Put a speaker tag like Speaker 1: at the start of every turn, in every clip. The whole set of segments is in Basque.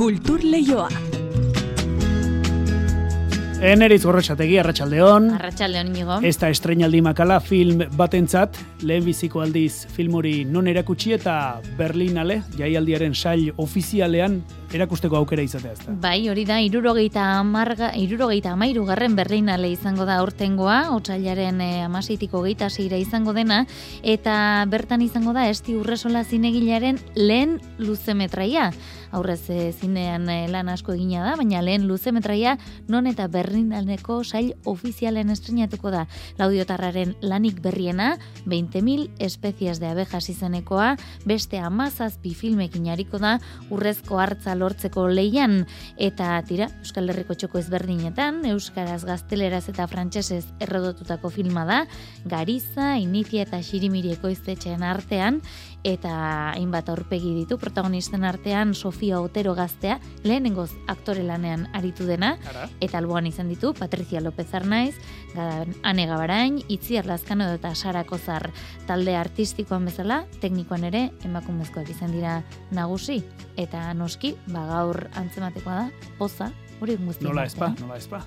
Speaker 1: Kultur Leioa.
Speaker 2: Eneriz gorrotxategi, arratsaldeon.
Speaker 3: Arratxaldeon inigo.
Speaker 2: Ez da estrenaldi makala film batentzat, lehen biziko aldiz film hori non erakutsi eta Berlinale, jaialdiaren sail ofizialean erakusteko aukera izatea ez da.
Speaker 3: Bai, hori da, irurogeita amarga, irurogeita amairu garren Berlinale izango da aurtengoa, otxailaren eh, amaseitiko geita zeira izango dena, eta bertan izango da esti urresola zinegilaren lehen luzemetraia. Aurrez eh, zinean eh, lan asko egina da, baina lehen luzemetraia non eta Berlinaleko sail ofizialen estrenatuko da. Laudiotarraren lanik berriena, 20.000 espezies de abejas izenekoa, beste amazazpi filmekin hariko da, urrezko hartza lortzeko leian, eta tira, Euskal Herriko txoko ezberdinetan, Euskaraz gazteleraz eta frantsesez errodotutako filma da, Gariza, Inizia eta Xirimiri ekoiztetxean artean, eta hainbat aurpegi ditu protagonisten artean Sofia Otero gaztea lehenengoz aktore lanean aritu dena
Speaker 2: Ara.
Speaker 3: eta alboan izan ditu Patricia López Arnaiz, Ane Gabarain, Itziar Lazkano eta Sara Kozar talde artistikoan bezala, teknikoan ere emakumezkoak izan dira nagusi eta noski, ba gaur antzematekoa da, poza, hori guztien
Speaker 2: Nola espa,
Speaker 3: artean.
Speaker 2: nola espa.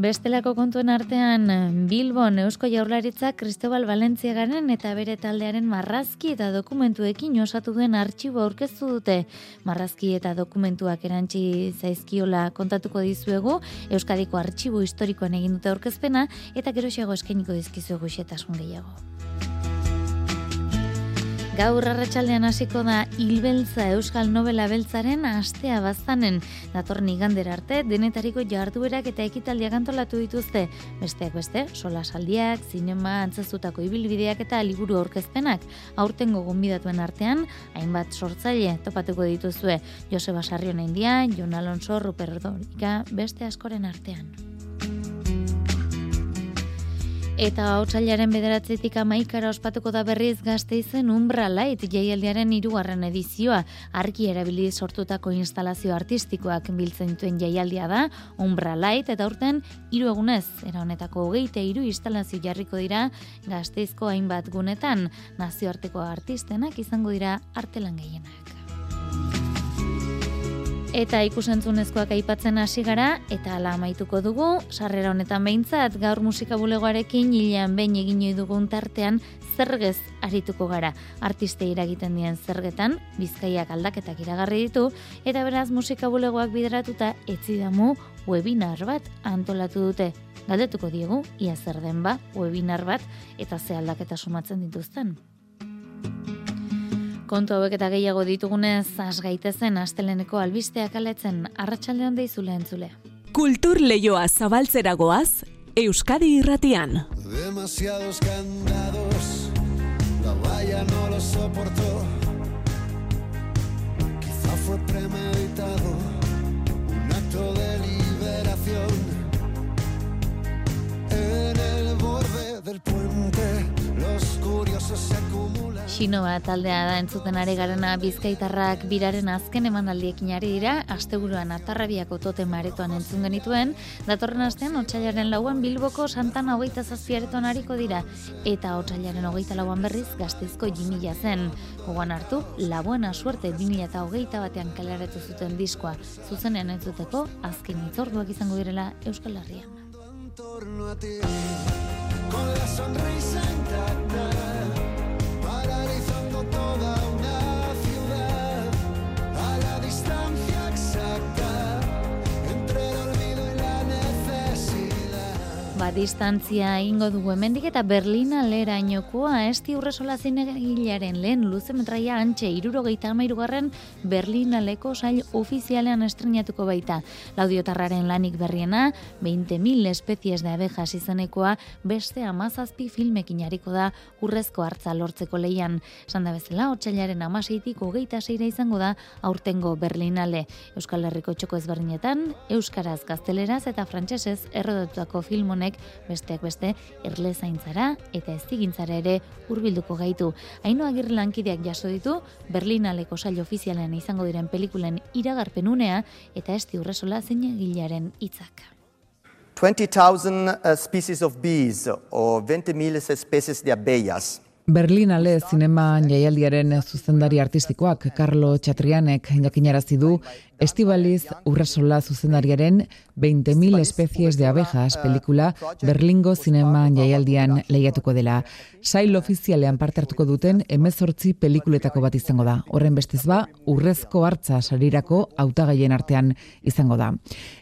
Speaker 3: Bestelako kontuen artean Bilbon Eusko Jaurlaritza Cristobal Valentziagaren eta bere taldearen marrazki eta dokumentuekin osatu duen artxibo aurkeztu dute. Marrazki eta dokumentuak erantzi zaizkiola kontatuko dizuegu Euskadiko artxibo historikoan egin dute aurkezpena eta geroxeago eskainiko dizkizuegu xetasun gehiago. Gaur arratsaldean hasiko da Hilbeltza Euskal Nobela Beltzaren astea baztanen. Datorren igandera arte denetariko jarduerak eta ekitaldiak antolatu dituzte. Besteak beste, solasaldiak, zinema, antzazutako ibilbideak eta liburu aurkezpenak. Aurtengo gonbidatuen artean, hainbat sortzaile topatuko dituzue. Joseba Sarrion India, Jon Alonso, Ruper Ordorika, beste askoren artean. Eta otsailaren bederatzetik amaikara ospatuko da berriz gazte izen Umbra Light jaialdiaren hirugarren edizioa. Arki erabili sortutako instalazio artistikoak biltzen dituen jaialdia da, Umbra Light, eta urten hiru egunez, era honetako hogeita hiru instalazio jarriko dira gazteizko hainbat gunetan, nazioarteko artistenak izango dira artelan gehienak. Eta ikusentzunezkoak aipatzen hasi gara eta ala amaituko dugu, sarrera honetan behintzat gaur musika bulegoarekin hilean behin egin dugun tartean zergez arituko gara. Artiste iragiten dien zergetan, bizkaiak aldaketak iragarri ditu, eta beraz musika bulegoak bideratuta etzidamu webinar bat antolatu dute. Galdetuko diegu, ia zer den ba, webinar bat, eta ze aldaketa sumatzen dituzten. Kontu hauek eta gehiago ditugunez, has gaitezen asteleneko albisteak aletzen arratsaldean deizule entzule.
Speaker 1: Kultur Leioa zabaltzera goaz, Euskadi irratian.
Speaker 4: Demasiados candados, la valla no lo soportó. Quizá fue premeditado, acumulan.
Speaker 3: Xinoa taldea da entzuten ari garena bizkaitarrak biraren azken emanaldiekin ari dira, asteburuan atarrabiako tote maretoan entzun genituen, datorren astean otsailaren lauan Bilboko Santana hogeita zazpiareton ariko dira, eta otsailaren hogeita lauan berriz gazteizko jimila zen. Gogoan hartu, la buena suerte 2000 eta hogeita batean kaleratu zuten diskoa, zuzenean entzuteko azken itzorduak izango direla Euskal Herrian.
Speaker 4: con la sonrisa intacta,
Speaker 3: distantzia ingo dugu hemendik eta Berlina lerainokoa esti urresola zinegilaren lehen luzemetraia antxe irurogeita amairugarren Berlinaleko sail ofizialean estrenatuko baita. Laudiotarraren lanik berriena, 20.000 espezies de abejas izanekoa, beste amazazpi filmekin hariko da urrezko hartza lortzeko leian. Esan da bezala, otxailaren amaseitik hogeita seira izango da aurtengo Berlinale. Euskal Herriko txoko ezberdinetan, Euskaraz, Gazteleraz eta Frantsesez errodotutako film honek besteak beste erlezaintzara eta eztigintzara ere hurbilduko gaitu. Haino agirre lankideak jaso ditu Berlinaleko sail ofizialean izango diren pelikulen iragarpenunea eta esti urresola zinegilaren hitzak.
Speaker 5: 20,000 uh, species of bees or 20.000 especies de abejas. Berlinale zinema jaialdiaren zuzendari artistikoak Carlo Chatrianek jakinarazi du Estibaliz Urrasola zuzendariaren 20.000 especies de abejas pelikula Berlingo zinema jaialdian lehiatuko dela. Sail ofizialean parte hartuko duten emezortzi pelikuletako bat izango da. Horren bestez ba, urrezko hartza sarirako hautagaien artean izango da.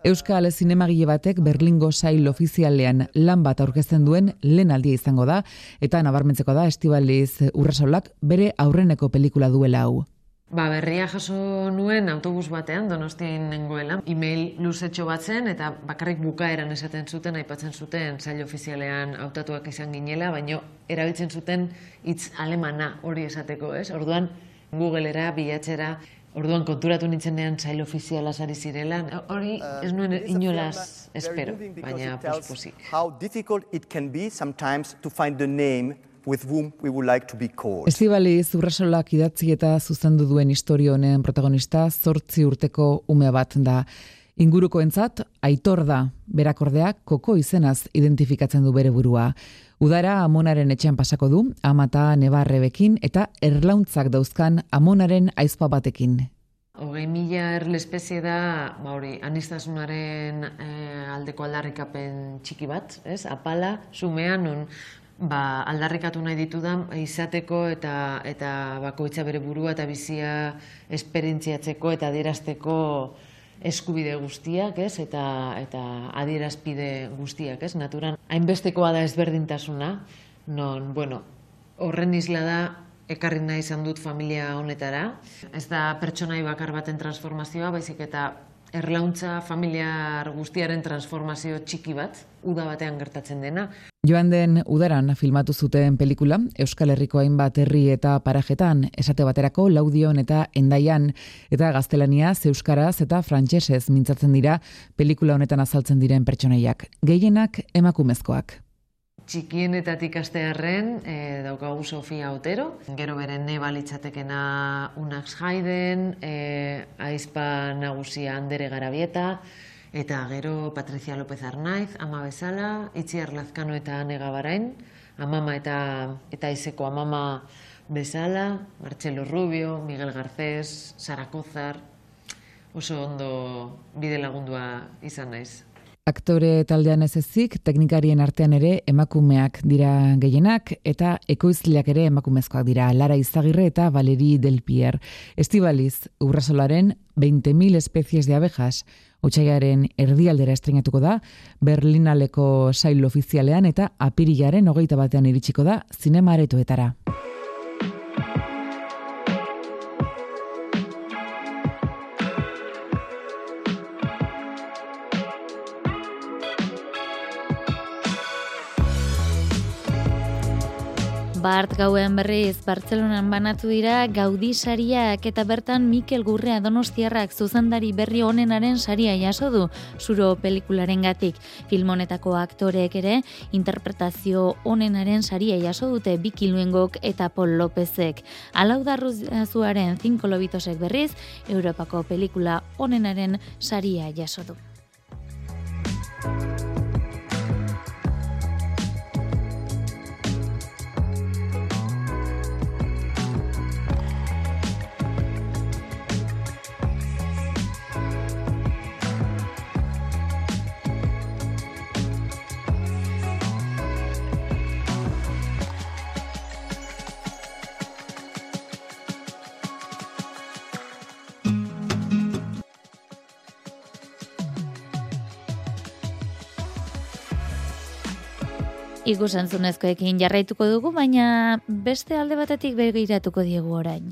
Speaker 5: Euskal zinemagile batek Berlingo sail ofizialean lan bat aurkezten duen lehen aldia izango da, eta nabarmentzeko da Estibaliz Urrasolak bere aurreneko pelikula duela hau.
Speaker 6: Ba, berria jaso nuen autobus batean, donostien nengoela, e-mail luzetxo batzen, eta bakarrik bukaeran esaten zuten, aipatzen zuten, zail ofizialean hautatuak izan ginela, baino erabiltzen zuten hitz alemana hori esateko, ez? Orduan, Googleera, bilatzera, orduan konturatu nintzenean zail ofiziala sari zirela, hori ez nuen inolaz espero, baina posposik.
Speaker 7: How difficult it can be sometimes to find the name with whom we would like to be called.
Speaker 5: Estibali Zurrasolak idatzi eta zuzendu duen historio honen protagonista zortzi urteko ume bat da. Ingurukoentzat aitor da, berakordeak koko izenaz identifikatzen du bere burua. Udara amonaren etxean pasako du, amata nebarrebekin eta erlauntzak dauzkan amonaren aizpa batekin.
Speaker 6: Hogei mila erlespezie da, ba hori, anistasunaren eh, aldeko aldarrikapen txiki bat, ez? Apala, sumean, non ba, aldarrikatu nahi ditudan izateko eta eta bakoitza bere burua eta bizia esperientziatzeko eta adierazteko eskubide guztiak, ez? Eta eta adierazpide guztiak, ez? Naturan hainbestekoa da ezberdintasuna, non, bueno, horren isla da ekarri nahi izan dut familia honetara. Ez da pertsonai bakar baten transformazioa, baizik eta erlauntza familiar guztiaren transformazio txiki bat, uda batean gertatzen dena.
Speaker 5: Joan den udaran filmatu zuten pelikula, Euskal Herriko hainbat herri eta parajetan, esate baterako laudion eta endaian, eta gaztelania, euskaraz eta frantsesez mintzatzen dira pelikula honetan azaltzen diren pertsoneiak. Gehienak emakumezkoak
Speaker 6: txikienetatik astearren e, daukagu Sofia Otero, gero bere neba litzatekena Unax Haiden, e, aizpa nagusia Andere Garabieta, eta gero Patricia López Arnaiz, ama bezala, Itziar Lazkano eta Nega Barain, amama eta, eta izeko amama bezala, Marcelo Rubio, Miguel Garcés, Sara Kozar, oso ondo bide lagundua izan naiz.
Speaker 5: Aktore taldean ez ezik, teknikarien artean ere emakumeak dira gehienak eta ekoizleak ere emakumezkoak dira Lara Izagirre eta Valeri Del Pier. Estibaliz, urrasolaren 20.000 especies de abejas, Utsaiaren erdialdera estrenatuko da, Berlinaleko sail ofizialean eta apirilaren hogeita batean iritsiko da zinema
Speaker 3: Bart gauen berriz, Bartzelonan banatu dira Gaudi sariak eta bertan Mikel Gurrea Donostiarrak zuzendari berri honenaren saria jaso du zuro pelikularen gatik. Filmonetako aktoreek ere interpretazio honenaren saria jaso dute Biki Luengok eta Paul Lópezek. Alau darruzuaren zinko lobitosek berriz, Europako pelikula honenaren saria jaso du. Ikusentzunezkoekin jarraituko dugu, baina beste alde batetik begiratuko diegu orain.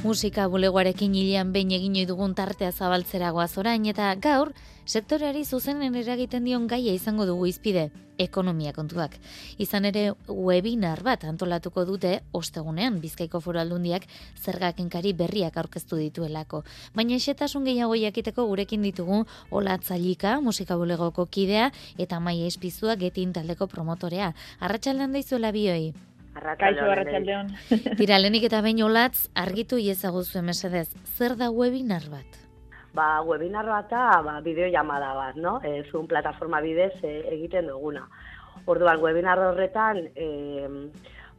Speaker 3: Musika bulegoarekin hilean behin egin dugun tartea zabaltzeragoaz orain eta gaur sektoreari zuzenen eragiten dion gaia izango dugu izpide, ekonomia kontuak. Izan ere webinar bat antolatuko dute ostegunean Bizkaiko Foru Aldundiak zergakenkari berriak aurkeztu dituelako. Baina esetasun gehiago jakiteko gurekin ditugu Olatzalika, musika bulegoko kidea eta Maia Espizua getin taldeko promotorea. Arratsaldean daizuela bioi.
Speaker 8: Kaixo arratsaldeon.
Speaker 3: Tira lenik eta behin olatz argitu iezaguzu mesedez. Zer da webinar bat?
Speaker 9: Ba, webinarra eta ba, bideoiamada bat, no? E, Zoom plataforma bidez e, egiten duguna. Orduan, webinar horretan, e,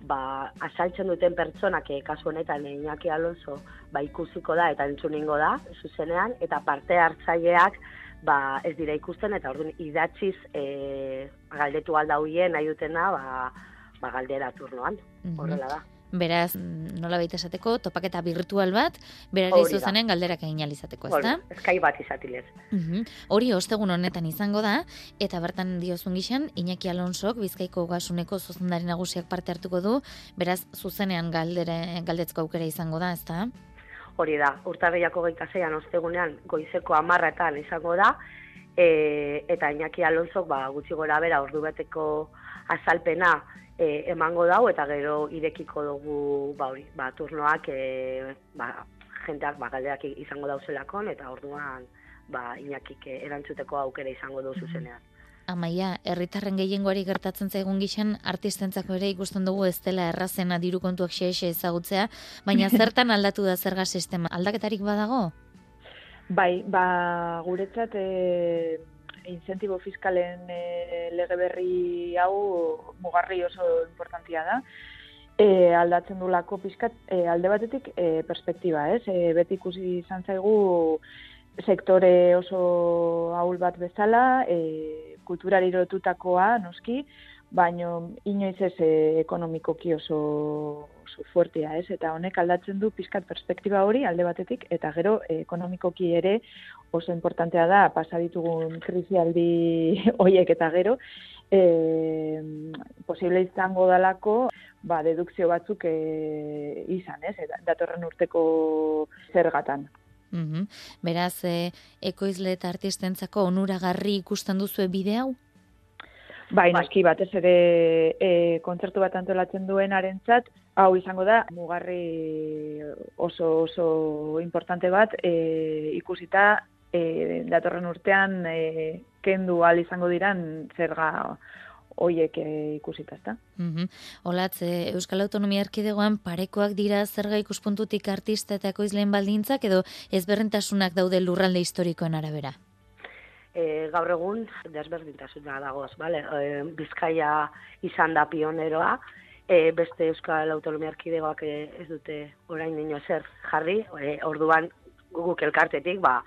Speaker 9: ba, asaltzen duten pertsonak, e, kasu honetan, Iñaki Alonso, ba, ikusiko da eta entzuningo da, zuzenean, eta parte hartzaileak, ba, ez dira ikusten, eta orduan, idatziz e, galdetu alda huien nahi dutena, ba, ba, galdera turnoan, horrela da.
Speaker 3: Beraz, nola baita esateko, topaketa virtual bat, berari zuzenean galderak egin alizateko, ez da?
Speaker 9: Eskai bat izatilez.
Speaker 3: Mhm. Hori ostegun honetan izango da, eta bertan diozun gixan, Iñaki Alonsok, Bizkaiko gasuneko zuzendari nagusiak parte hartuko du, beraz, zuzenean galdere, galdetzko aukera izango da, ez da?
Speaker 9: Hori da, urtarriako geita zeian ostegunean goizeko amarretan izango da, e, eta Iñaki Alonsok ba, gutxi gora bera ordu beteko azalpena e, emango dau, eta gero irekiko dugu ba, hori, ba, turnoak e, ba, jenteak ba, galderak izango dauzelakon, eta orduan ba, Iñakik eh, erantzuteko aukera izango du zuzenean.
Speaker 3: Amaia, herritarren gehiengoari gertatzen zaigun gixan, artistentzako ere ikusten dugu ez dela errazena diru kontuak xe ezagutzea, baina zertan aldatu da zerga sistema? Aldaketarik badago?
Speaker 8: Bai, ba, guretzat e, incentibo fiskalen e, lege berri hau mugarri oso importantia da. E, aldatzen du lako pizkat e, alde batetik e, perspektiba, ez? E, beti ikusi izan zaigu sektore oso ahul bat bezala, e, kulturari lotutakoa, noski, baino inoiz ez e, ekonomikoki oso, oso fuertea, ez? Eta honek aldatzen du pizkat perspektiba hori alde batetik, eta gero e, ekonomikoki ere oso importantea da pasa ditugun krisialdi hoiek eta gero, e, posible izango dalako ba, dedukzio batzuk e, izan, ez? Datorren urteko zergatan.
Speaker 3: Mhm. Beraz, e, ekoizle eta artistentzako onuragarri ikusten duzue bide hau?
Speaker 8: Bai, noski batez ere e, kontzertu bat antolatzen duen arentzat, hau izango da, mugarri oso oso importante bat, e, ikusita e, datorren urtean e, kendu al izango diran zerga hoiek e, ikusita, ezta?
Speaker 3: Mhm. Olatz, e, Euskal Autonomia Erkidegoan parekoak dira zerga ikuspuntutik artista eta ekoizleen baldintzak edo ezberdintasunak daude lurralde historikoen arabera?
Speaker 9: e, gaur egun desberdintasuna dagoz, bale? E, Bizkaia izan da pioneroa, e, beste Euskal Autonomia Erkidegoak ez dute orain dino zer jarri, e, orduan guk elkartetik, ba,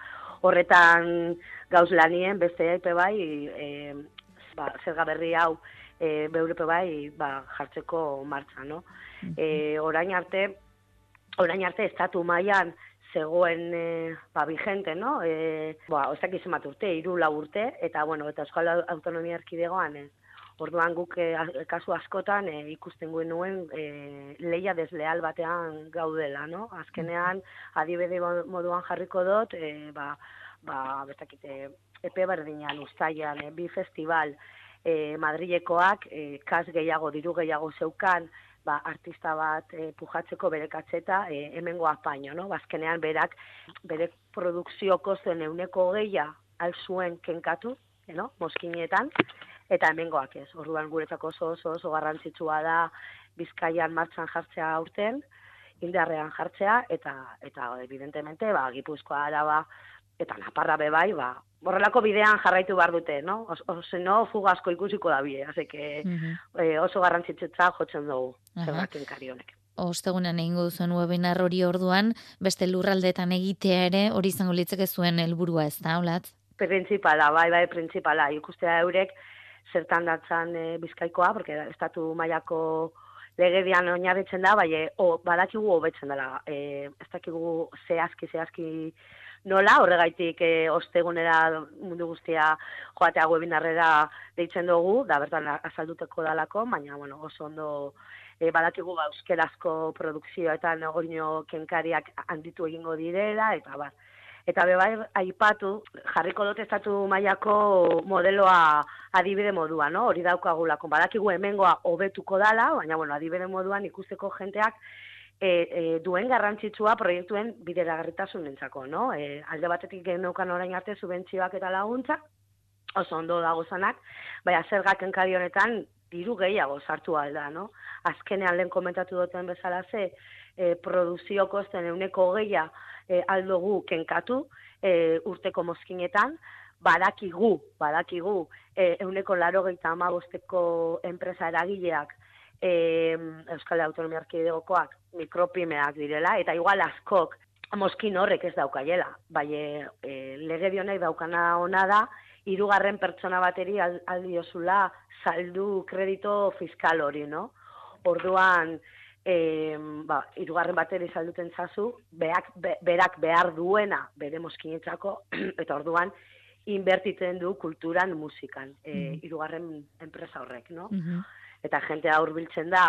Speaker 9: horretan gauz lanien beste epe bai, e, ba, zerga berri hau e, beurepe bai ba, jartzeko martza, no? E, orain arte, orain arte estatu mailan zegoen e, ba, vigente, no? E, ba, ez dakiz zenbat urte, lau urte, eta, bueno, eta Euskal Autonomia Erkidegoan, ez. Orduan guk e, a- kasu askotan e, ikusten guen nuen e, leia desleal batean gaudela, no? Azkenean, adibide mo- moduan jarriko dut, e, ba, ba, bestakite, epe berdinean, ustaian, e, bi festival, e, Madrilekoak, e, kas gehiago, diru gehiago zeukan, ba, artista bat e, pujatzeko bere katzeta e, hemengo apaino, no? Bazkenean berak bere produkzioko zen euneko geia alzuen kenkatu, e, no? Moskinetan, eta hemengoak ez. Orduan guretzako oso oso oso garrantzitsua da Bizkaian martxan jartzea aurten, indarrean jartzea, eta, eta evidentemente, ba, Gipuzkoa, Araba, eta Naparra be bai, ba, horrelako bidean jarraitu behar dute, no? Os, os, no, fuga asko ikusiko da bide, así que
Speaker 3: Mhm.
Speaker 9: e, oso garrantzitsutza jotzen dugu,
Speaker 3: Aha.
Speaker 9: zergakin kari honek.
Speaker 3: Ostegunean egingo duzuen webinar hori orduan, beste lurraldeetan egitea ere hori izango litzeke zuen helburua ez da, Olatz?
Speaker 9: Printzipala, bai, bai, printzipala, ikustea eurek zertan datzan e, bizkaikoa, porque estatu mailako legedian oinarritzen da, bai, e, o, badakigu hobetzen dela, e, ez dakigu zehazki, zehazki nola, horregaitik e, ostegunera mundu guztia joatea webinarrera deitzen dugu, da bertan azalduteko dalako, baina, bueno, oso ondo e, badakigu ba, euskerazko produkzioetan orino kenkariak handitu egingo direla, eta bar, Eta bebai aipatu, jarriko dut estatu mailako modeloa adibide modua, no? Hori daukagulako. Badakigu hemengoa hobetuko dala, baina bueno, adibide moduan ikusteko jenteak e, e, duen garrantzitsua proiektuen bideragarritasunentzako, no? E, alde batetik geneukan orain arte subentzioak eta laguntzak, oso ondo dago zanak, baina zergak enkari honetan diru gehiago sartu alda, no? Azkenean lehen komentatu duten bezala ze, e, produzio kosten euneko geia e, aldogu kenkatu, e, urteko mozkinetan, badakigu, badakigu, e, euneko laro gehieta amabosteko enpresa eragileak e, Euskal Autonomia Arkidegokoak mikropimeak direla, eta igual askok mozkin horrek ez daukaiela. Bai, e, lege dionek daukana ona da, hirugarren pertsona bateri al- aldiozula saldu kredito fiskal hori, no? Orduan, e, ba, irugarren bateri salduten zazu, beak, be, berak behar duena bere mozkinetzako, eta orduan, inbertitzen du kulturan, musikan, e, hirugarren enpresa horrek, no? Eta jentea hurbiltzen da,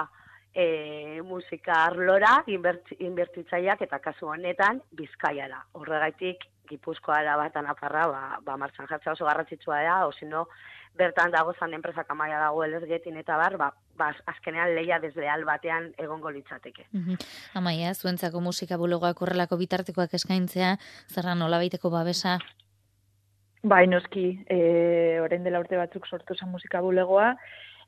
Speaker 9: e, musika arlora, inbert, inbertitzaileak eta kasu honetan bizkaiara. Horregaitik, Gipuzkoara bat anaparra, ba, ba martxan jartzea oso garrantzitsua da, o sino, bertan dagozan enpresak amaia dago elezgetin eta bar, ba, ba, azkenean leia desleal batean egongo litzateke.
Speaker 3: Mhm. Amaia, zuentzako musika bulegoak horrelako bitartekoak eskaintzea, zerra nolabaiteko babesa,
Speaker 8: Bai, noski, e, orain dela urte batzuk sortu zen musika bulegoa,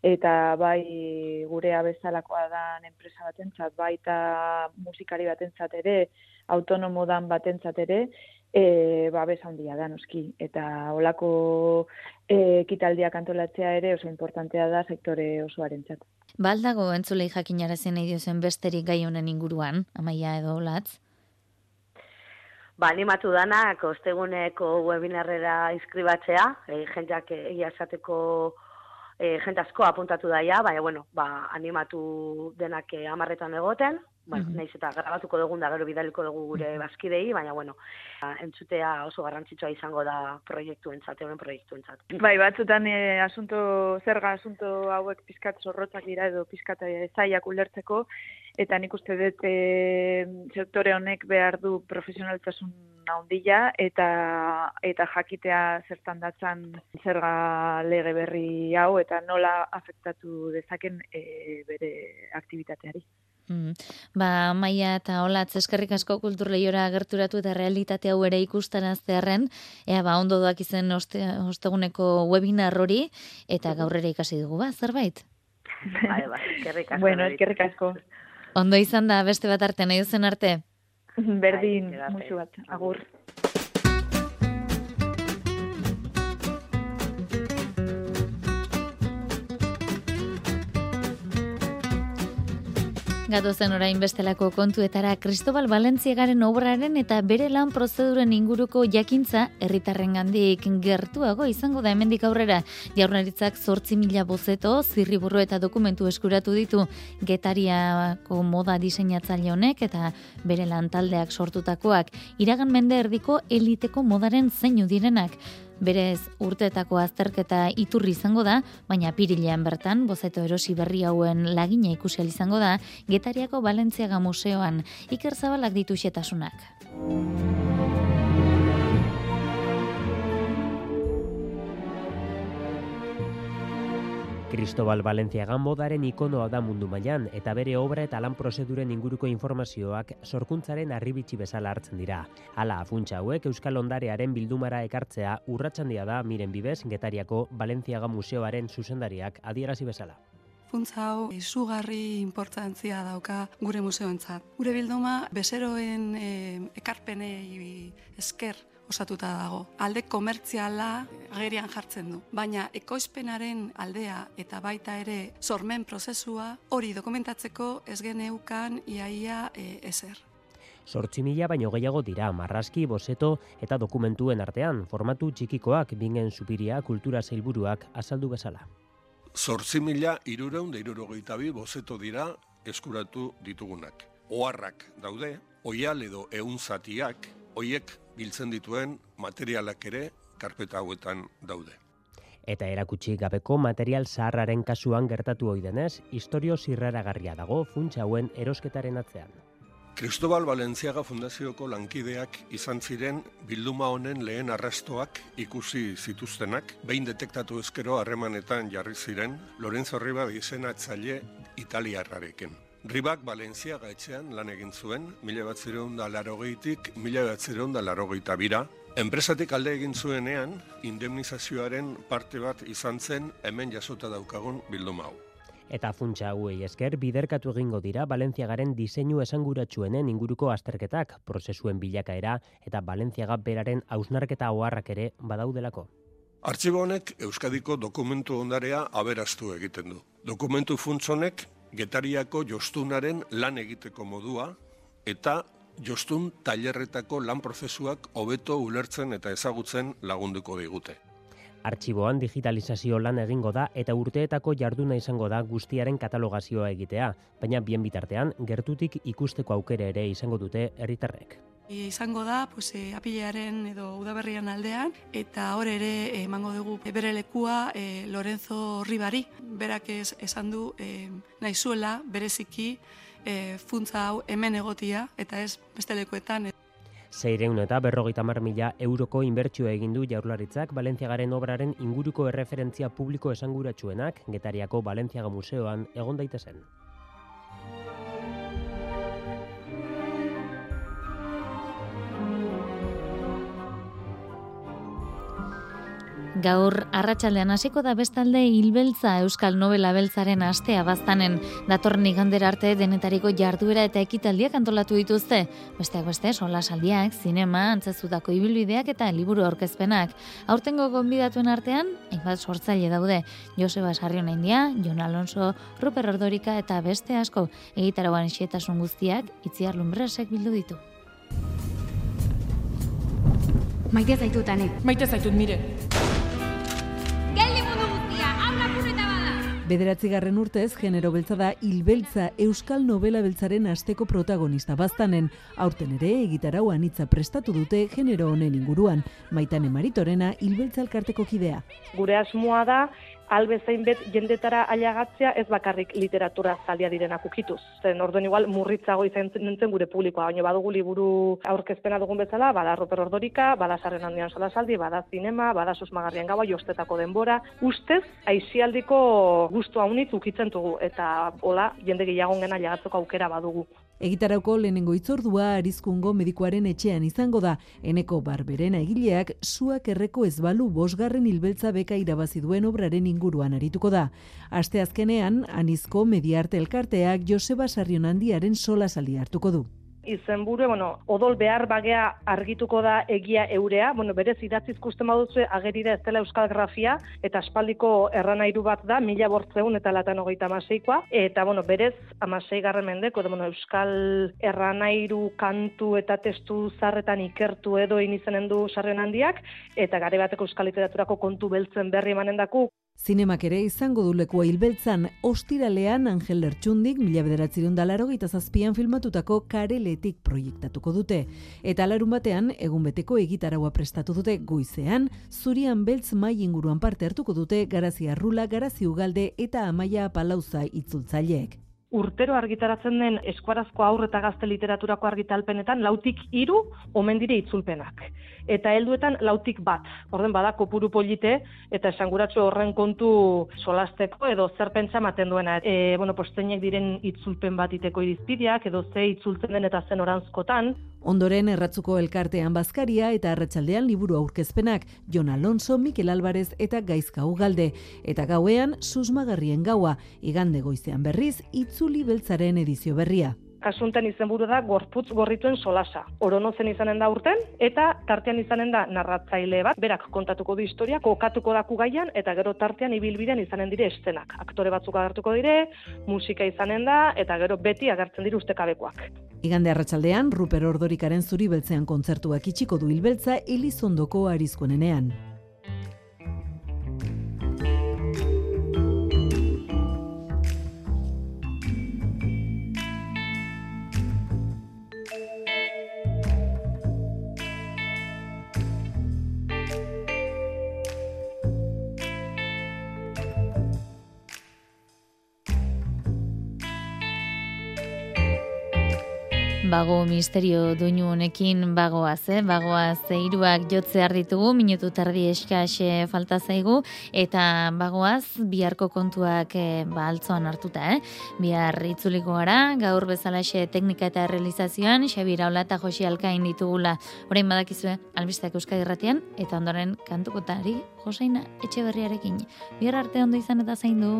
Speaker 8: eta bai gurea bezalakoa dan enpresa batentzat, baita musikari batentzat ere, autonomo dan batentzat ere, e, babes handia da noski. Eta olako e, ekitaldiak antolatzea ere oso importantea da sektore osoarentzat.
Speaker 3: baldago entzulei jakinarazen nahi diozen besterik gai honen inguruan, amaia edo latz.
Speaker 9: Ba, animatu danak, osteguneko webinarrera inskribatzea, e, jendeak egia esateko e, jente asko apuntatu daia, baina, bueno, ba, animatu denak e, amarretan egoten, bueno,
Speaker 3: Mhm.
Speaker 9: naiz eta grabatuko dugun da gero bidaliko dugu gure bazkidei, baina, bueno, ba, entzutea oso garrantzitsua izango da proiektu entzat, euren proiektu entzat.
Speaker 8: Bai, batzutan e, asunto, zerga asunto hauek pizkat zorrotzak dira edo pizkat e, zaiak ulertzeko, eta nik uste dut e, sektore honek behar du profesionaltasun handia eta eta jakitea zertan datzan zerga lege berri hau eta nola afektatu dezaken e, bere aktibitateari.
Speaker 3: Mm. Ba, Maia eta Olatz eskerrik asko kulturleiora gerturatu eta realitate hau ere ikustaraztearren, ea ba ondo doak izen oste, osteguneko webinar hori eta gaur ere ikasi dugu ba, zerbait.
Speaker 9: Bai, bai, eskerrik asko.
Speaker 8: bueno, eskerrik asko.
Speaker 3: Ondo izan da beste bat arte nahi duzen arte.
Speaker 8: Berdin,
Speaker 9: Bai,
Speaker 8: musu bat, agur.
Speaker 3: Gatozen orain bestelako kontuetara Cristobal Valentziagaren obraren eta bere lan prozeduren inguruko jakintza herritarrengandik gertuago izango da hemendik aurrera. Jaurlaritzak 8.000 bozeto, zirriburro eta dokumentu eskuratu ditu Getariako moda diseinatzaile honek eta bere lan taldeak sortutakoak iragan mende erdiko eliteko modaren zeinu direnak. Berez urteetako azterketa iturri izango da, baina pirilean bertan, bozeto erosi berri hauen lagina ikusi izango da, Getariako Balentziaga Museoan Iker Zabalak ditu.
Speaker 10: Cristobal Valenciaga modaren ikonoa da mundu mailan eta bere obra eta lan prozeduren inguruko informazioak sorkuntzaren arribitsi bezala hartzen dira. Hala, funtsa hauek Euskal Ondarearen bildumara ekartzea urratsandia da miren bibez Getariako Valenciaga Museoaren zuzendariak adierazi bezala.
Speaker 11: Funtza hau izugarri importantzia dauka gure museoentzat. Gure bilduma bezeroen eh, ekarpenei esker osatuta dago. Alde komertziala agerian jartzen du, baina ekoizpenaren aldea eta baita ere sormen prozesua hori dokumentatzeko ez geneukan iaia e, ezer.
Speaker 10: Sortzi mila baino gehiago dira, marraski, bozeto eta dokumentuen artean, formatu txikikoak bingen supiria kultura zeilburuak azaldu bezala.
Speaker 12: Zortzi mila irureun da irurogeita bi bozeto dira eskuratu ditugunak. Oharrak daude, oial edo eunzatiak, oiek biltzen dituen materialak ere karpeta hauetan daude.
Speaker 10: Eta erakutsi gabeko material zaharraren kasuan gertatu ohi denez, historio zirraragarria dago funtsa hauen erosketaren atzean.
Speaker 12: Cristobal Valenciaga Fundazioko lankideak izan ziren bilduma honen lehen arrastoak ikusi zituztenak, behin detektatu ezkero harremanetan jarri ziren Lorenzo Riba izenatzaile italiarrarekin. Ribak Valenciaga etxean lan egin zuen, mila bat da larogeitik, mila bat da larogeita bira. Enpresatik alde egin zuenean, indemnizazioaren parte bat izan zen hemen jasota daukagun bilduma hau.
Speaker 10: Eta funtsa hauei esker biderkatu egingo dira Balentziagaren diseinu esanguratsuenen inguruko azterketak, prozesuen bilakaera eta Balentziaga beraren hausnarketa oharrak ere badaudelako.
Speaker 12: Artxibo honek Euskadiko dokumentu ondarea aberastu egiten du. Dokumentu funts honek getariako jostunaren lan egiteko modua eta jostun tailerretako lan prozesuak hobeto ulertzen eta ezagutzen lagunduko digute.
Speaker 10: Artxiboan digitalizazio lan egingo da eta urteetako jarduna izango da guztiaren katalogazioa egitea, baina bien bitartean gertutik ikusteko aukere ere izango dute herritarrek.
Speaker 11: E, izango da, pues, e, apilearen edo udaberrian aldean, eta hor ere e, emango dugu e, bere lekua e, Lorenzo Ribari. Berak ez, esan du e, nahizuela bereziki e, funtza hau hemen egotia, eta ez beste lekuetan.
Speaker 10: Zeireun eta berrogeita mar mila euroko inbertsio egin du jaurlaritzak Balentziagaren obraren inguruko erreferentzia publiko esanguratsuenak Getariako Balentziaga Museoan egon daitezen.
Speaker 3: Gaur arratsaldean hasiko da bestalde hilbeltza Euskal Nobela Beltzaren astea baztanen datorren igandera arte denetariko jarduera eta ekitaldiak antolatu dituzte. Besteak beste, solasaldiak, zinema, antzazutako ibilbideak eta liburu aurkezpenak. Aurtengo gonbidatuen artean, hainbat sortzaile daude. Joseba Sarrion India, Jon Alonso, Ruper Ordorika eta beste asko egitaroan xietasun guztiak itziar lumbresek bildu ditu.
Speaker 13: Maite zaitut, ane.
Speaker 14: Maite zaitut, mire.
Speaker 15: Bederatzigarren urtez, genero beltza da hilbeltza Euskal Novela Beltzaren asteko protagonista baztanen. Aurten ere, egitarau anitza prestatu dute genero honen inguruan. Maitane Maritorena, hilbeltza elkarteko kidea.
Speaker 16: Gure asmoa da, albezain bet jendetara ailegatzea ez bakarrik literatura zalia direnak ukituz. Zen orduen igual murritzago izan nintzen gure publikoa, baina badugu liburu aurkezpena dugun bezala, bada Roper Ordorika, bada Sarren handian solasaldi, bada zinema, bada susmagarrien gaua, jostetako denbora. Ustez, aizialdiko guztua unitz ukitzen dugu, eta hola, jende gehiago gena ailegatzeko aukera badugu.
Speaker 15: Egitarauko lehenengo itzordua arizkungo medikuaren etxean izango da. Eneko barberena egileak suak erreko ez balu bosgarren hilbeltza beka irabazi duen obraren inguruan arituko da. Aste azkenean, anizko mediarte elkarteak Joseba sola saldi hartuko du
Speaker 16: izenburu, bueno, odol behar bagea argituko da egia eurea, bueno, berez idatzi ikusten baduzu ageri da ez dela euskal grafia, eta aspaldiko erranairu bat da, mila bortzeun eta latan hogeita amaseikoa, eta, bueno, berez amasei garren mendeko, edo, bueno, euskal erranairu kantu eta testu zarretan ikertu edo inizanen du sarren handiak, eta gare bateko euskal literaturako kontu beltzen berri emanen daku.
Speaker 15: Zinemak ere izango du lekua hilbeltzan, ostiralean Angel Lertxundik mila bederatzerun dalaro zazpian filmatutako kareletik proiektatuko dute. Eta alarun batean, egun beteko egitaraua prestatu dute goizean, zurian beltz mai inguruan parte hartuko dute Garazi Arrula, Garazi Ugalde eta Amaia Palauza itzultzaileek
Speaker 16: urtero argitaratzen den eskuarazko aur eta gazte literaturako argitalpenetan lautik hiru omen dire itzulpenak. Eta helduetan lautik bat. Orden bada kopuru polite eta esanguratsu horren kontu solasteko edo zer pentsa ematen duena. E, bueno, posteinek diren itzulpen bat iteko irizpideak edo ze itzultzen den eta zen orantzkotan.
Speaker 15: Ondoren erratzuko elkartean bazkaria eta arratsaldean liburu aurkezpenak Jon Alonso, Mikel Alvarez eta Gaizka Ugalde. Eta gauean susmagarrien gaua, igande goizean berriz, itzuli beltzaren edizio berria
Speaker 16: kasunten izenburu da gorputz gorrituen solasa. Oronozen izanen da urten, eta tartean izanen da narratzaile bat, berak kontatuko du historia, kokatuko daku gaian, eta gero tartean ibilbidean izanen dire estenak. Aktore batzuk agertuko dire, musika izanen da, eta gero beti agertzen dire ustekabekoak.
Speaker 15: Igande arratsaldean Ruper Ordorikaren zuri beltzean kontzertuak itxiko du hilbeltza Elizondoko arizkonenean.
Speaker 3: Bago misterio duinu honekin bagoaz, eh? bagoaz hiruak jotze ditugu, minutu tardi eskaz eh, falta zaigu, eta bagoaz biharko kontuak eh, ba, altzoan hartuta, eh? bihar itzuliko gara, gaur bezalaxe teknika eta realizazioan, Xabira Ola eta Josi Alkain ditugula, orain badakizue, albistak euskadi irratian, eta ondoren kantukotari Joseina etxe berriarekin. Bihar arte ondo izan eta zain du.